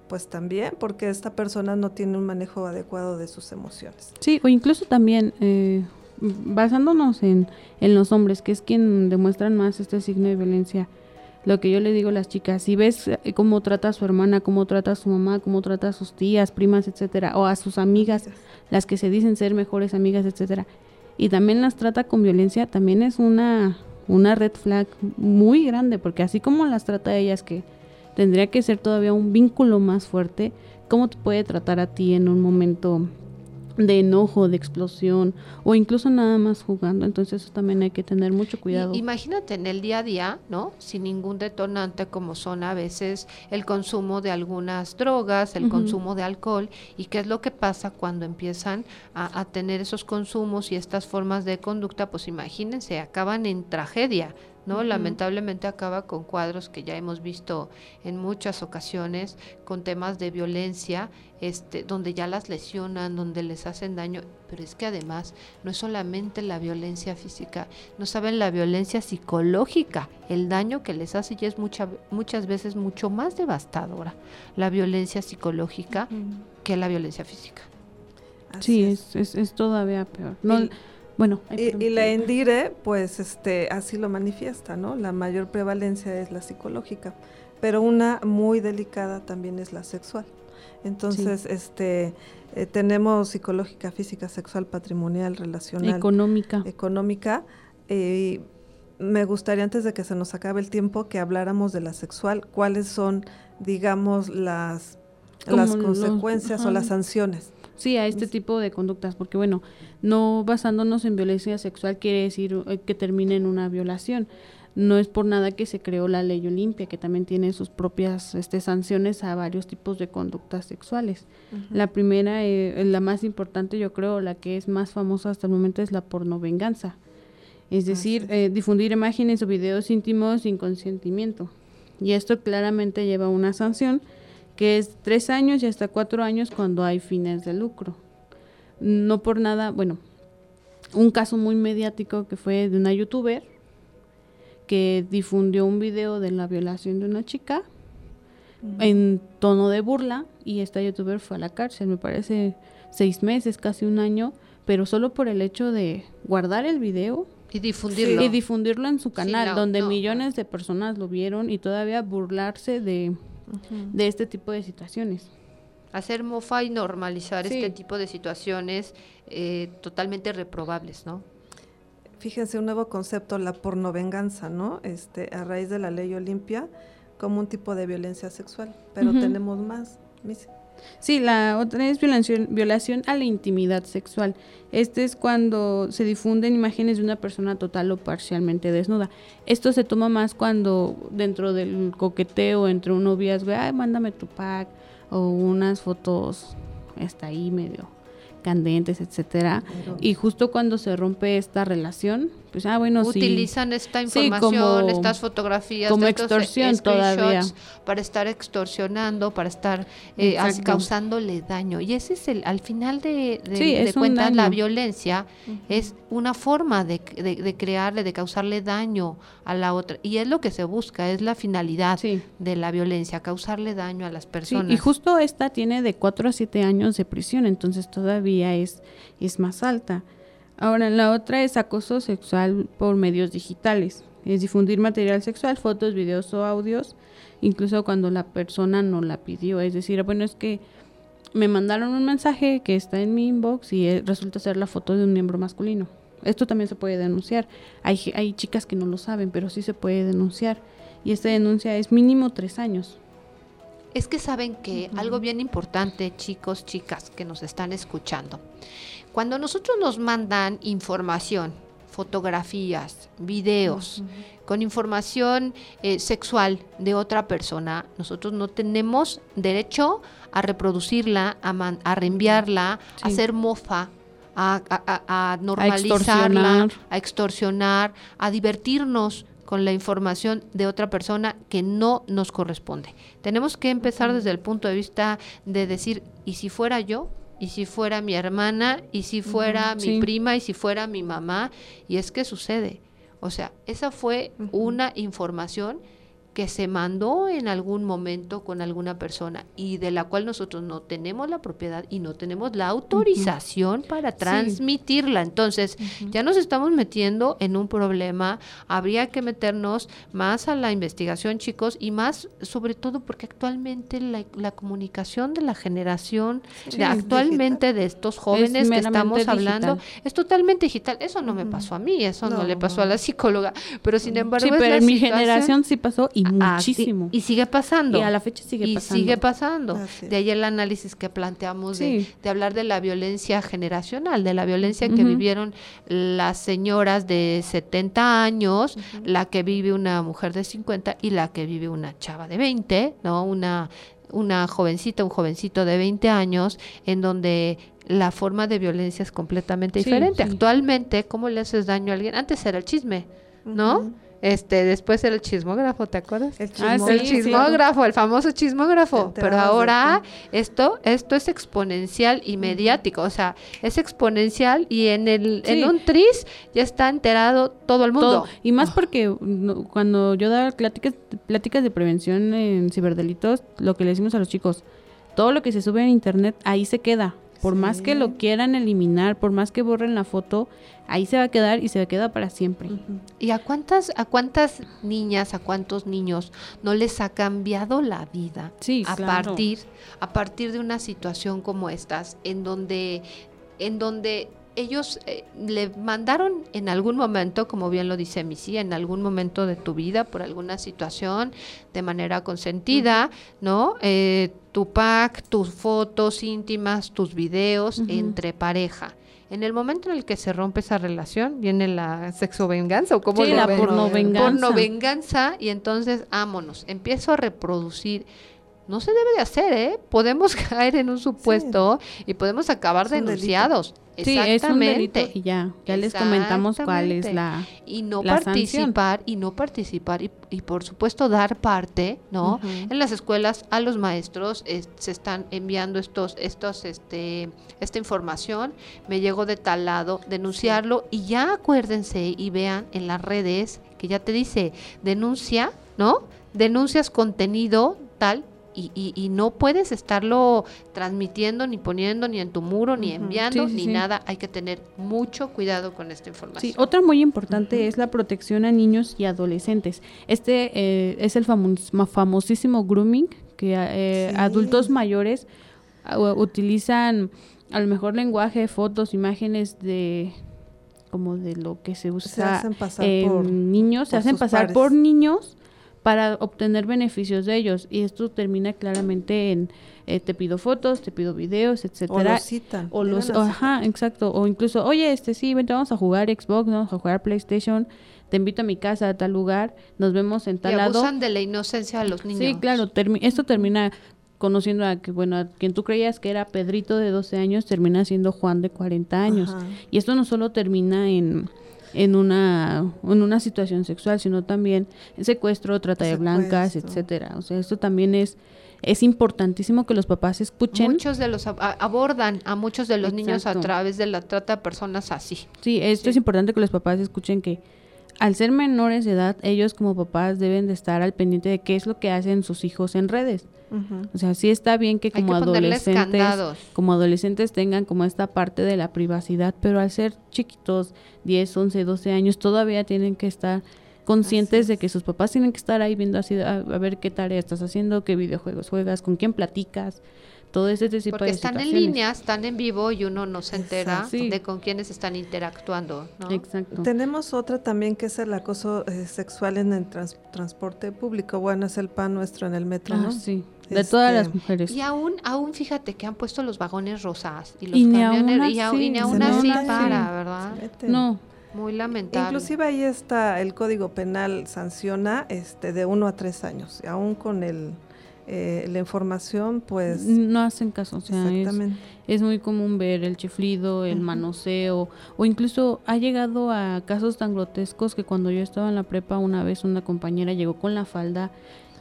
pues también, porque esta persona no tiene un manejo adecuado de sus emociones. Sí, o incluso también, eh, basándonos en, en los hombres, que es quien demuestran más este signo de violencia, lo que yo le digo a las chicas, si ves eh, cómo trata a su hermana, cómo trata a su mamá, cómo trata a sus tías, primas, etcétera, o a sus amigas, las que se dicen ser mejores amigas, etcétera, y también las trata con violencia, también es una una red flag muy grande, porque así como las trata a ellas que tendría que ser todavía un vínculo más fuerte, ¿cómo te puede tratar a ti en un momento de enojo, de explosión o incluso nada más jugando. Entonces eso también hay que tener mucho cuidado. imagínate en el día a día, ¿no? Sin ningún detonante como son a veces el consumo de algunas drogas, el consumo de alcohol y qué es lo que pasa cuando empiezan a, a tener esos consumos y estas formas de conducta, pues imagínense, acaban en tragedia ¿no? Lamentablemente acaba con cuadros que ya hemos visto en muchas ocasiones, con temas de violencia, este, donde ya las lesionan, donde les hacen daño, pero es que además no es solamente la violencia física, no saben la violencia psicológica, el daño que les hace ya es mucha, muchas veces mucho más devastadora, la violencia psicológica que la violencia física. sí, es. Es, es, todavía peor. No, bueno, y, la Endire, pues este, así lo manifiesta, ¿no? La mayor prevalencia es la psicológica, pero una muy delicada también es la sexual. Entonces, este, eh, tenemos psicológica, física, sexual, patrimonial, relacional, económica. Económica. y me gustaría antes de que se nos acabe el tiempo que habláramos de la sexual, cuáles son, digamos, las las consecuencias o las sanciones. Sí, a este tipo de conductas, porque bueno, no basándonos en violencia sexual quiere decir eh, que termine en una violación. No es por nada que se creó la ley Olimpia, que también tiene sus propias este, sanciones a varios tipos de conductas sexuales. La primera, eh, la más importante, yo creo, la que es más famosa hasta el momento es la pornovenganza. Es decir, eh, difundir imágenes o videos íntimos sin consentimiento. Y esto claramente lleva a una sanción que es tres años y hasta cuatro años cuando hay fines de lucro. No por nada, bueno, un caso muy mediático que fue de una youtuber que difundió un video de la violación de una chica en tono de burla y esta youtuber fue a la cárcel, me parece seis meses, casi un año, pero solo por el hecho de guardar el video y difundirlo. y difundirlo en su canal, donde millones de personas lo vieron y todavía burlarse de de este tipo de situaciones. hacer mofa y normalizar Sí. este tipo de situaciones eh, totalmente reprobables, ¿no? Fíjense, un nuevo concepto, la pornovenganza, ¿no? Este, a raíz de la ley Olimpia, como un tipo de violencia sexual. Pero tenemos más. Sí, la otra es violación, violación a la intimidad sexual. Este es cuando se difunden imágenes de una persona total o parcialmente desnuda. Esto se toma más cuando dentro del coqueteo entre un noviazgo, ay, mándame tu pack o unas fotos está ahí medio candentes, etcétera. Pero- Y justo cuando se rompe esta relación, pues ah, bueno, sí. Utilizan esta Sí, información, como- estas fotografías, como estos, extorsión todavía. screenshots, para estar extorsionando, para estar eh, causándole daño. Y ese es el, al final de, de, Sí, de cuentas, la violencia es una forma de, de, de crearle, de causarle daño a la otra. Y es lo que se busca, es la finalidad Sí. de la violencia, causarle daño a las Sí, personas. y justo esta tiene de 4 a 7 años de prisión, entonces todavía es, es más alta. Ahora, la otra es acoso sexual por medios digitales. Es difundir material sexual, fotos, videos o audios, incluso cuando la persona no la pidió. Es decir, bueno, es que me mandaron un mensaje que está en mi inbox y eh, resulta ser la foto de un miembro masculino. Esto también se puede denunciar. Hay, hay chicas que no lo saben, pero sí se puede denunciar. Y esta denuncia es mínimo tres años. Es que saben que algo bien importante, chicos, chicas que nos están escuchando, cuando nosotros nos mandan información, fotografías, videos, con información eh, sexual de otra persona, nosotros no tenemos derecho a reproducirla, a, man- a reenviarla, a hacer mofa, a, a- a- a normalizarla, extorsionar. a extorsionar, a divertirnos con la información de otra persona que no nos corresponde. Tenemos que empezar desde el punto de vista de decir, ¿y si fuera yo? ¿Y si fuera mi hermana? ¿Y si fuera mi sí. prima? ¿Y si fuera mi mamá? Y es que sucede. O sea, esa fue una información que se mandó en algún momento con alguna persona y de la cual nosotros no tenemos la propiedad y no tenemos la autorización para transmitirla. Entonces, ya nos estamos metiendo en un problema. Habría que meternos más a la investigación, chicos, y más sobre todo porque actualmente la, la comunicación de la generación Sí, de es actualmente de estos jóvenes que estamos hablando es totalmente digital. Eso no me pasó a mí, eso no, No, le pasó a la psicóloga, pero sin embargo Sí, pero en mi generación sí pasó y Ah, muchísimo. y sigue pasando. Y a la fecha sigue y pasando. sigue pasando. De ahí el análisis que planteamos de, Sí. de hablar de la violencia generacional, de la violencia que vivieron las señoras de 70 años, la que vive una mujer de 50 y la que vive una chava de 20, ¿no? Una una jovencita, un jovencito de 20 años, en donde la forma de violencia es completamente Sí, diferente. sí. Actualmente, ¿cómo le haces daño a alguien? Antes era el chisme, ¿no? Este, después el chismógrafo, ¿te acuerdas? El Ah, chismógrafo. el sí. famoso chismógrafo. Pero ahora esto, esto es exponencial y mediático, o sea, es exponencial y en el, Sí. en un tris ya está enterado todo el mundo. Todo. Y más porque no, cuando yo daba pláticas, pláticas de prevención en ciberdelitos, lo que le decimos a los chicos, todo lo que se sube en internet, ahí se queda. Por más que lo quieran eliminar, por más que borren la foto, ahí se va a quedar y se queda para siempre. ¿Y a cuántas, a cuántas niñas, a cuántos niños no les ha cambiado la vida Sí, a claro. partir, a partir de una situación como estas, en donde, en donde ellos eh, le mandaron en algún momento, como bien lo dice Missy, en algún momento de tu vida, por alguna situación, de manera consentida, ¿no? Eh, tu pack, tus fotos íntimas, tus videos entre pareja. En el momento en el que se rompe esa relación, viene la sexo venganza o como Sí, lo la porno venganza. porno venganza y entonces ámonos, empiezo a reproducir. No se debe de hacer, ¿eh? Podemos caer en un supuesto y podemos acabar denunciados. Sí, es un delito Exactamente. y ya, ya les comentamos cuál es la... y no la participar y no participar y, y por supuesto dar parte no en las escuelas a los maestros es- se están enviando estos estos este esta información. Me llegó de tal lado denunciarlo. Y ya acuérdense y vean en las redes que ya te dice denuncia no denuncias contenido tal y, y- y no puedes estarlo transmitiendo ni poniendo ni en tu muro ni enviando Sí, sí, ni sí. nada hay que tener mucho cuidado con esta información Sí, otra muy importante es la protección a niños y adolescentes. Este eh, es el famos- famosísimo grooming, que eh, adultos mayores a- u- utilizan a lo mejor lenguaje, fotos, imágenes de como de lo que se usa Se hacen pasar en por- niños, se hacen pasar pares. por niños para obtener beneficios de ellos y esto termina claramente en eh, te pido fotos, te pido videos, O etcétera. los citan. O los, llegan a ajá, exacto. O incluso, oye, este sí, vente, vamos a jugar Xbox, vamos a jugar PlayStation, te invito a mi casa a tal lugar, nos vemos en Y tal lado. abusan de la inocencia de los niños. Sí, claro, termi- esto termina conociendo a que, bueno, a quien tú creías que era Pedrito de 12 años, termina siendo Juan de 40 años. Ajá. Y esto no solo termina en, en, una, en una situación sexual, sino también en secuestro, trata de blancas, etcétera. O sea, esto también es, es importantísimo que los papás escuchen. Muchos de los ab- abordan a muchos de los niños a través de la trata de personas así. Sí, esto Sí. es importante que los papás escuchen que al ser menores de edad, ellos como papás deben de estar al pendiente de qué es lo que hacen sus hijos en redes. O sea, sí está bien que como que adolescentes, como adolescentes tengan como esta parte de la privacidad, pero al ser chiquitos, 10, 11, 12 años, todavía tienen que estar conscientes de que sus papás tienen que estar ahí viendo así, a, a ver qué tarea estás haciendo, qué videojuegos juegas, con quién platicas, todo ese tipo Porque de están en línea, están en vivo y uno no se entera Exacto. Sí. de con quiénes están interactuando. ¿no? Exacto. Tenemos otra también que es el acoso eh, sexual en el trans- transporte público. Bueno, es el pan nuestro en el metro, Ah, ¿no? sí, de todas Este, las mujeres. Y aún, aún fíjate que han puesto los vagones rosas y los Y camioneros y, aún- y ni aún así para, ¿verdad? No, Muy lamentable. Inclusive ahí está el Código Penal sanciona este de uno a tres años. Y aún con el eh, la información, pues no hacen caso, o sea, es, exactamente. es muy común ver el chiflido, el manoseo, o incluso ha llegado a casos tan grotescos que cuando yo estaba en la prepa una vez una compañera llegó con la falda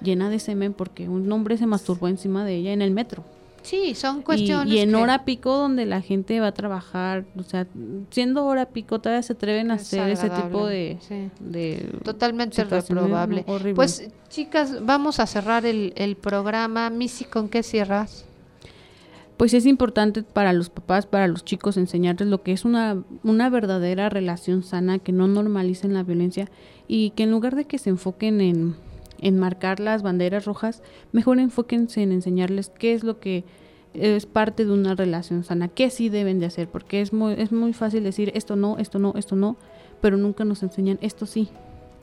llena de semen porque un hombre se masturbó encima de ella en el metro. Sí, son Y, cuestiones y en que- hora pico donde la gente va a trabajar, o sea, siendo hora pico todavía se atreven a es hacer ese tipo de... sí. de Totalmente reprobable. horrible. Pues, chicas, vamos a cerrar el, el programa. Missy, ¿con qué cierras? Pues es importante para los papás, para los chicos, enseñarles lo que es una, una verdadera relación sana, que no normalicen la violencia y que en lugar de que se enfoquen en, en marcar las banderas rojas, mejor enfóquense en enseñarles qué es lo que es parte de una relación sana, qué sí deben de hacer, porque es muy, es muy fácil decir esto no, esto no, esto no, pero nunca nos enseñan esto sí.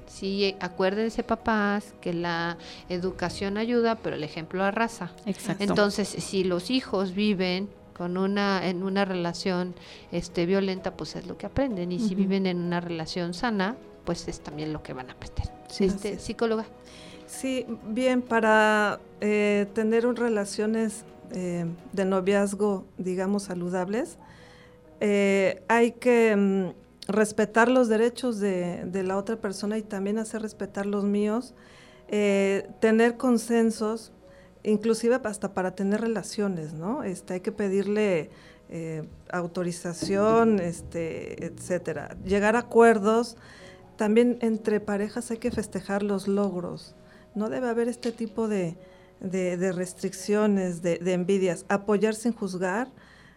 Sí, acuérdense, papás, que la educación ayuda, pero el ejemplo arrasa. Exacto. Entonces, si los hijos viven con una en una relación este violenta, pues es lo que aprenden y si viven en una relación sana, pues es también lo que van a aprender. Sí. este psicóloga. Sí, bien, para eh, tener un- relaciones eh, de noviazgo, digamos, saludables, eh, hay que mm, respetar los derechos de, de la otra persona y también hacer respetar los míos, eh, tener consensos, inclusive hasta para tener relaciones, ¿no? Este, hay que pedirle autorización, este, etcétera. Llegar a acuerdos. También entre parejas hay que festejar los logros. No debe haber este tipo de, de- restricciones, de, de envidias. Apoyar sin juzgar,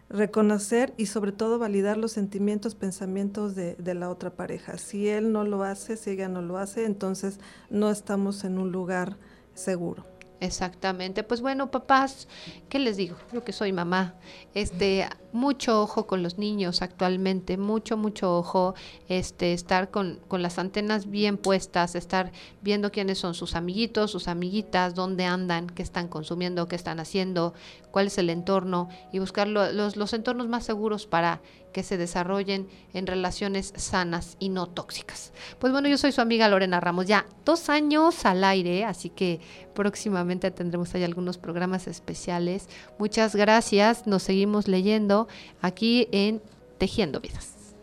reconocer y sobre todo validar los sentimientos, pensamientos de, de la otra pareja. Si él no lo hace, si ella no lo hace, entonces no estamos en un lugar seguro. Exactamente. Pues bueno, papás, ¿qué les digo? Yo que soy mamá, este, mucho ojo con los niños actualmente, mucho, mucho ojo, este, estar con, con las antenas bien puestas, estar viendo quiénes son sus amiguitos, sus amiguitas, dónde andan, qué están consumiendo, qué están haciendo, cuál es el entorno y buscar lo- los, los entornos más seguros para que se desarrollen en relaciones sanas y no tóxicas. Pues bueno, yo soy su amiga Lorena Ramos, ya dos años al aire, así que próximamente tendremos ahí algunos programas especiales. Muchas gracias, nos seguimos leyendo aquí en Tejiendo Vidas.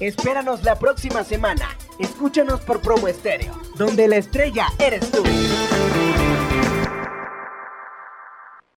Espéranos la próxima semana. Escúchanos por Promo Estéreo, donde la estrella eres tú.